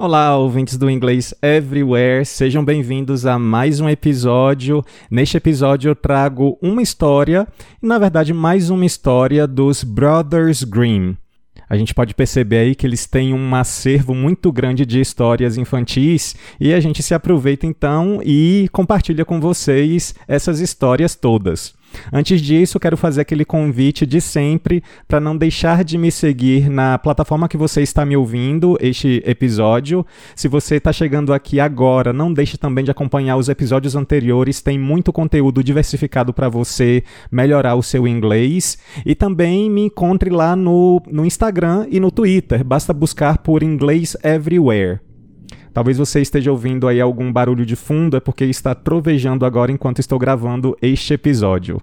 Olá, ouvintes do Inglês Everywhere, sejam bem-vindos a mais um episódio. Neste episódio eu trago uma história, e na verdade mais uma história dos Brothers Grimm. A gente pode perceber aí que eles têm um acervo muito grande de histórias infantis e a gente se aproveita então e compartilha com vocês essas histórias todas. Antes disso, quero fazer aquele convite de sempre para não deixar de me seguir na plataforma que você está me ouvindo este episódio. Se você está chegando aqui agora, não deixe também de acompanhar os episódios anteriores, tem muito conteúdo diversificado para você melhorar o seu inglês. E também me encontre lá no, no Instagram e no Twitter, basta buscar por Inglês Everywhere. Talvez você esteja ouvindo aí algum barulho de fundo, é porque está trovejando agora enquanto estou gravando este episódio.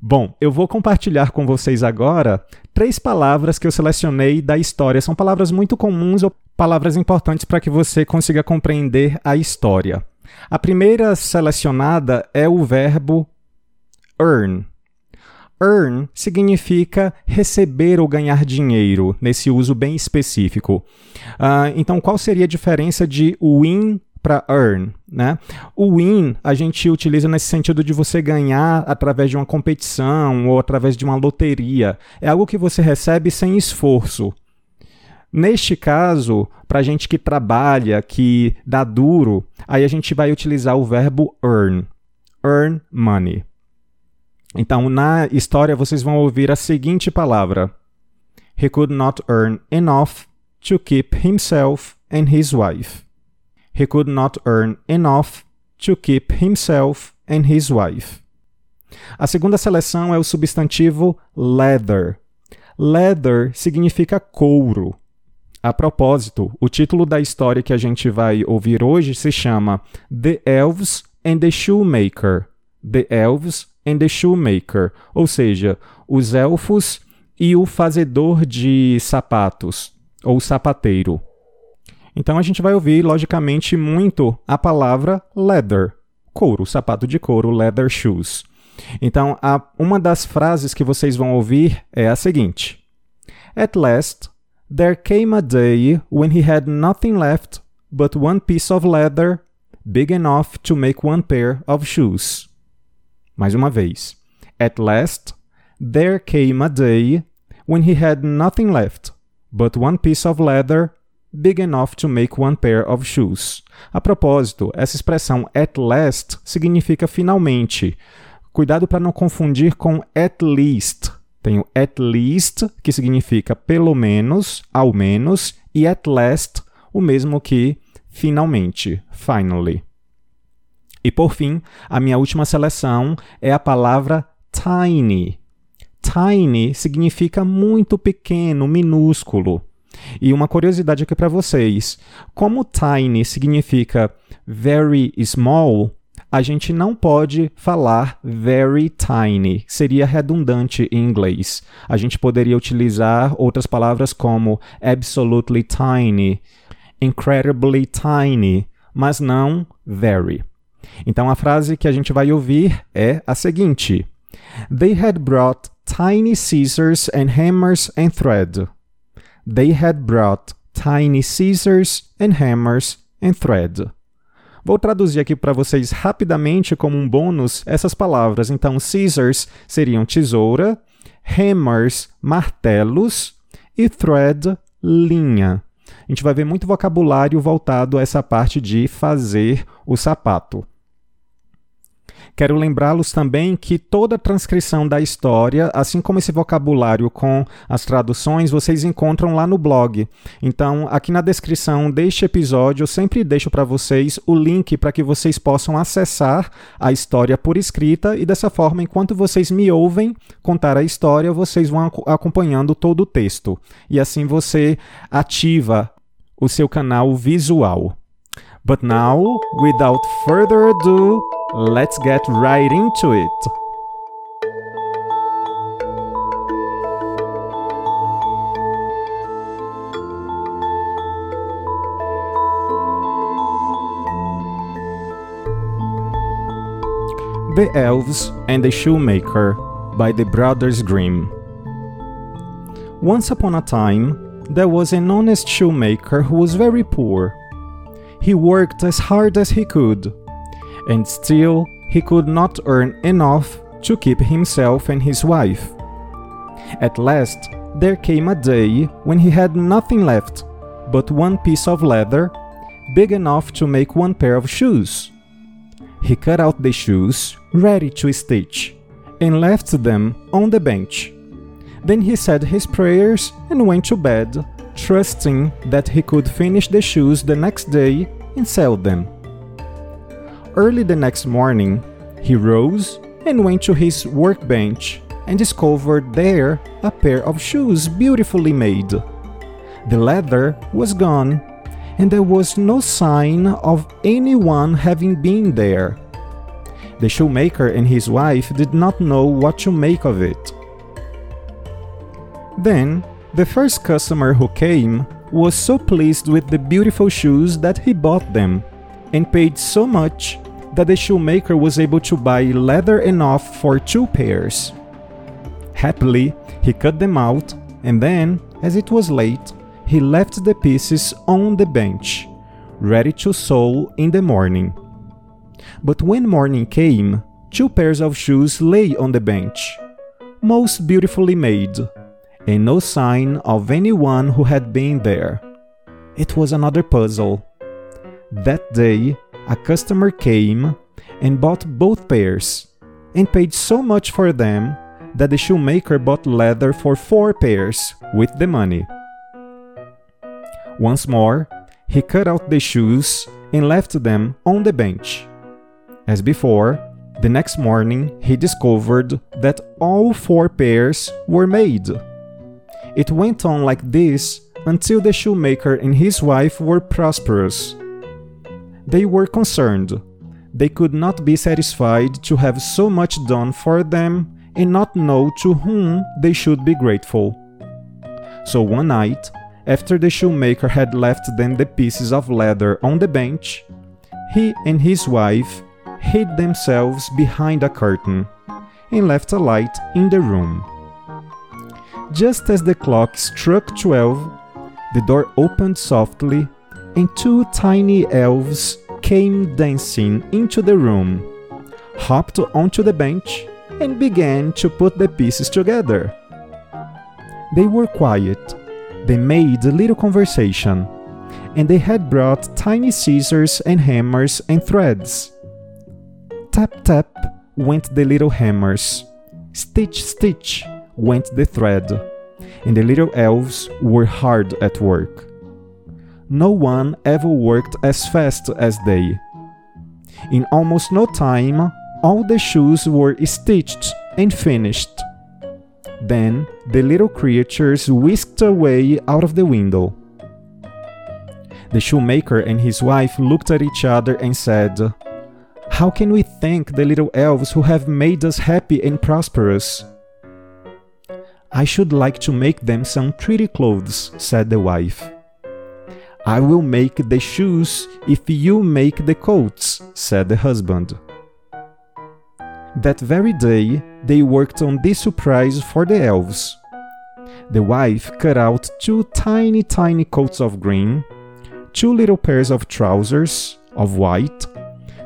Bom, eu vou compartilhar com vocês agora três palavras que eu selecionei da história. São palavras muito comuns ou palavras importantes para que você consiga compreender a história. A primeira selecionada é o verbo earn. Earn significa receber ou ganhar dinheiro, nesse uso bem específico. Uh, então, qual seria a diferença de win para earn, né? O win a gente utiliza nesse sentido de você ganhar através de uma competição ou através de uma loteria. É algo que você recebe sem esforço. Neste caso, para gente que trabalha, que dá duro, aí a gente vai utilizar o verbo earn. Earn money. Então, na história, vocês vão ouvir a seguinte palavra: He could not earn enough to keep himself and his wife. He could not earn enough to keep himself and his wife. A segunda seleção é o substantivo leather. Leather significa couro. A propósito, o título da história que a gente vai ouvir hoje se chama The Elves and the Shoemaker. The Elves and the Shoemaker, ou seja, os elfos e o fazedor de sapatos, ou sapateiro. Então a gente vai ouvir, logicamente, muito a palavra leather, couro, sapato de couro, leather shoes. Então, a, uma das frases que vocês vão ouvir é a seguinte: At last, there came a day when he had nothing left but one piece of leather big enough to make one pair of shoes. Mais uma vez. At last, there came a day when he had nothing left but one piece of leather big enough to make one pair of shoes. A propósito, essa expressão at last significa finalmente. Cuidado para não confundir com at least. Tem o at least, que significa pelo menos, ao menos, e at last, o mesmo que finalmente, finally. E por fim, a minha última seleção é a palavra tiny. Tiny significa muito pequeno, minúsculo. E uma curiosidade aqui para vocês: como tiny significa very small, a gente não pode falar very tiny, seria redundante em inglês. A gente poderia utilizar outras palavras como absolutely tiny, incredibly tiny, mas não very. Então a frase que a gente vai ouvir é a seguinte: They had brought tiny scissors and hammers and thread. They had brought tiny scissors and hammers and thread. Vou traduzir aqui para vocês rapidamente como um bônus essas palavras. Então, scissors seriam tesoura, hammers, martelos e thread, linha. A gente vai ver muito vocabulário voltado a essa parte de fazer o sapato. Quero lembrá-los também que toda a transcrição da história, assim como esse vocabulário com as traduções, vocês encontram lá no blog. Então, aqui na descrição deste episódio, eu sempre deixo para vocês o link para que vocês possam acessar a história por escrita e dessa forma, enquanto vocês me ouvem contar a história, vocês vão acompanhando todo o texto. E assim você ativa o seu canal visual. But now, without further ado, Let's get right into it. The Elves and the Shoemaker by the Brothers Grimm. Once upon a time, there was an honest shoemaker who was very poor. He worked as hard as he could, and still he could not earn enough to keep himself and his wife. At last, there came a day when he had nothing left but one piece of leather big enough to make one pair of shoes. He cut out the shoes, ready to stitch, and left them on the bench. Then he said his prayers and went to bed, trusting that he could finish the shoes the next day and sell them. Early the next morning, he rose and went to his workbench and discovered there a pair of shoes beautifully made. The leather was gone and there was no sign of anyone having been there. The shoemaker and his wife did not know what to make of it. Then, the first customer who came was so pleased with the beautiful shoes that he bought them and paid so much that the shoemaker was able to buy leather enough for two pairs. Happily, he cut them out, and then, as it was late, he left the pieces on the bench, ready to sew in the morning. But when morning came, two pairs of shoes lay on the bench, most beautifully made, and no sign of anyone who had been there. It was another puzzle. That day, a customer came and bought both pairs, and paid so much for them that the shoemaker bought leather for four pairs with the money. Once more, he cut out the shoes and left them on the bench. As before, the next morning he discovered that all four pairs were made. It went on like this until the shoemaker and his wife were prosperous. They were concerned. They could not be satisfied to have so much done for them and not know to whom they should be grateful. So one night, after the shoemaker had left them the pieces of leather on the bench, he and his wife hid themselves behind a curtain and left a light in the room. Just as the clock struck twelve, the door opened softly and two tiny elves came dancing into the room, hopped onto the bench, and began to put the pieces together. They were quiet they made a little conversation, and they had brought tiny scissors and hammers and threads. Tap tap went the little hammers, stitch stitch went the thread, and the little elves were hard at work. No one ever worked as fast as they. In almost no time, all the shoes were stitched and finished. Then the little creatures whisked away out of the window. The shoemaker and his wife looked at each other and said, How can we thank the little elves who have made us happy and prosperous? I should like to make them some pretty clothes, said the wife. I will make the shoes if you make the coats, said the husband. That very day, they worked on this surprise for the elves. The wife cut out two tiny, tiny coats of green, two little pairs of trousers of white,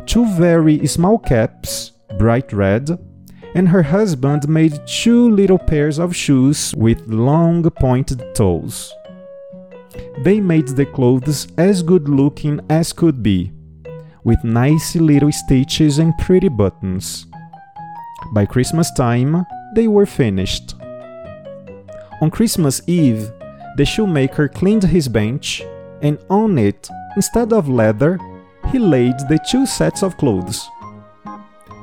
two very small caps, bright red, and her husband made two little pairs of shoes with long pointed toes. They made the clothes as good looking as could be, with nice little stitches and pretty buttons. By Christmas time, they were finished. On Christmas Eve, the shoemaker cleaned his bench, and on it, instead of leather, he laid the two sets of clothes.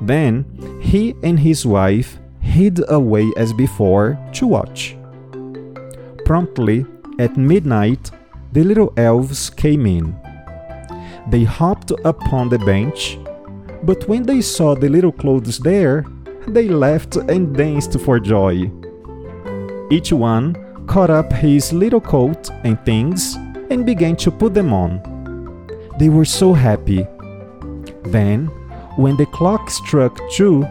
Then he and his wife hid away as before to watch. Promptly, at midnight, the little elves came in. They hopped upon the bench, But when they saw the little clothes there, they laughed and danced for joy. Each one caught up his little coat and things and began to put them on. They were so happy. Then, when the clock struck two,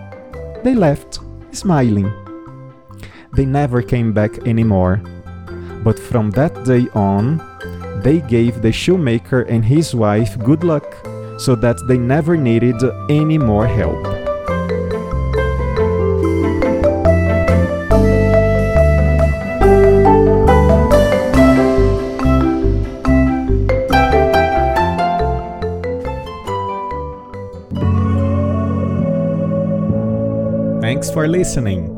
they left, smiling. They never came back anymore. But from that day on, they gave the shoemaker and his wife good luck so that they never needed any more help. Thanks for listening.